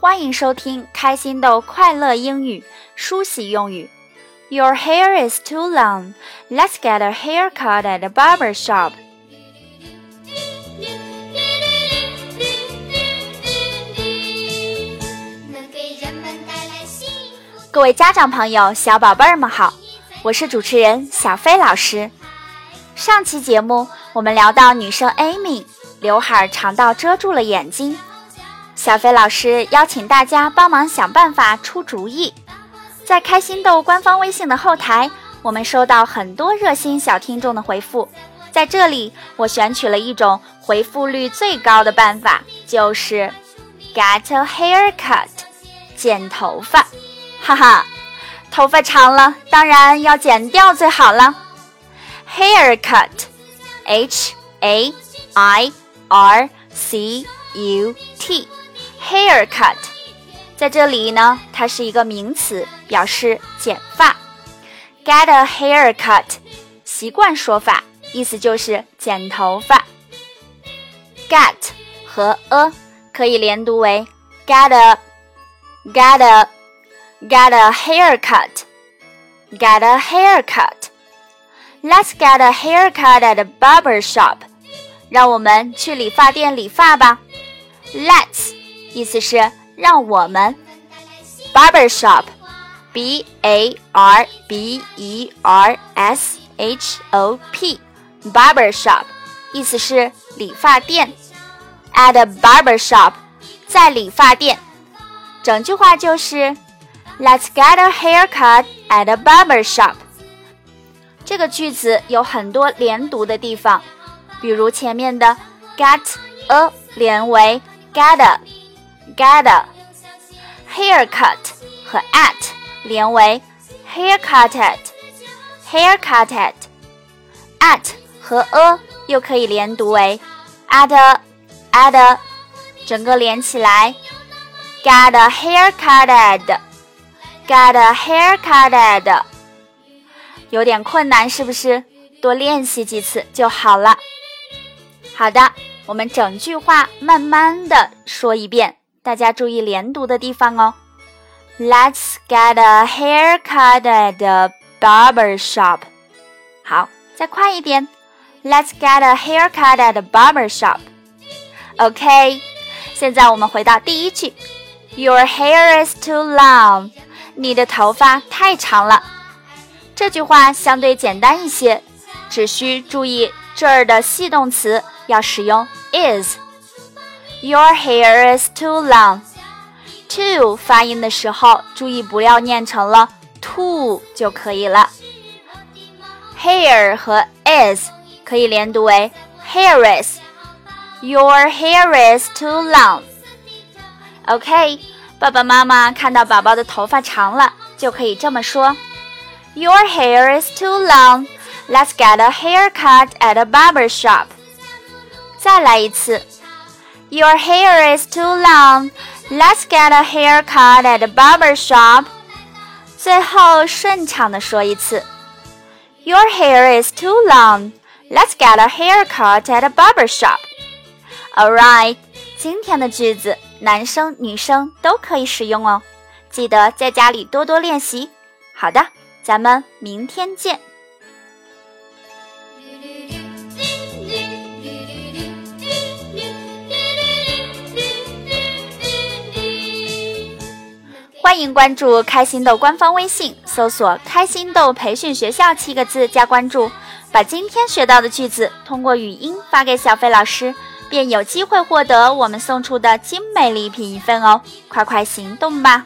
欢迎收听开心豆快乐英语梳洗用语。Your hair is too long. Let's get a haircut at the barber shop. 各位家长朋友、小宝贝儿们好，我是主持人小飞老师。上期节目我们聊到女生 Amy 刘海长到遮住了眼睛，小飞老师邀请大家帮忙想办法出主意。在开心豆官方微信的后台，我们收到很多热心小听众的回复，在这里我选取了一种回复率最高的办法，就是 get a haircut，剪头发。哈哈，头发长了，当然要剪掉最好了。hair cut，h a i r c u t T，haircut，在这里呢，它是一个名词，表示剪发。Get a haircut，习惯说法，意思就是剪头发。Get 和 a 可以连读为 get a，get a。Get a haircut. Get a haircut. Let's get a haircut at a barber shop. 让我们去理发店理发吧。Let's 意思是让我们。Barber shop. B A R B E R S H O P. Barber shop 意思是理发店。At a barber shop. 在理发店。整句话就是。Let's get a haircut at a barber shop。这个句子有很多连读的地方，比如前面的 get a 连为 get a get a haircut 和 at 连为 haircutted haircutted at 和 a 又可以连读为 at a at a，整个连起来 get a haircutted。Get a haircut，有点困难是不是？多练习几次就好了。好的，我们整句话慢慢的说一遍， 大家注意连读的地方哦。Let's get a haircut at the barber shop。好，再快一点。Let's get a haircut at the barber shop。OK，现在我们回到第一句。Your hair is too long。你的头发太长了。这句话相对简单一些，只需注意这儿的系动词要使用 is。 Your hair is too long。to 发音的时候，注意不要念成了 to 就可以了。hair 和 is 可以连读为 hair is。Your hair is too long。OK。爸爸妈妈看到宝宝的头发长了，就可以这么说：“Your hair is too long. Let's get a haircut at a barber shop.” 再来一次 ：“Your hair is too long. Let's get a haircut at a barber shop.” 最后顺畅的说一次：“Your hair is too long. Let's get a haircut at a barber shop.” All right，今天的句子。男生女生都可以使用哦，记得在家里多多练习。好的，咱们明天见。 欢迎关注开心豆官方微信，搜索“开心豆培训学校”七个字加关注，把今天学到的句子通过语音发给小飞老师。便有机会获得我们送出的精美礼品一份哦！快快行动吧！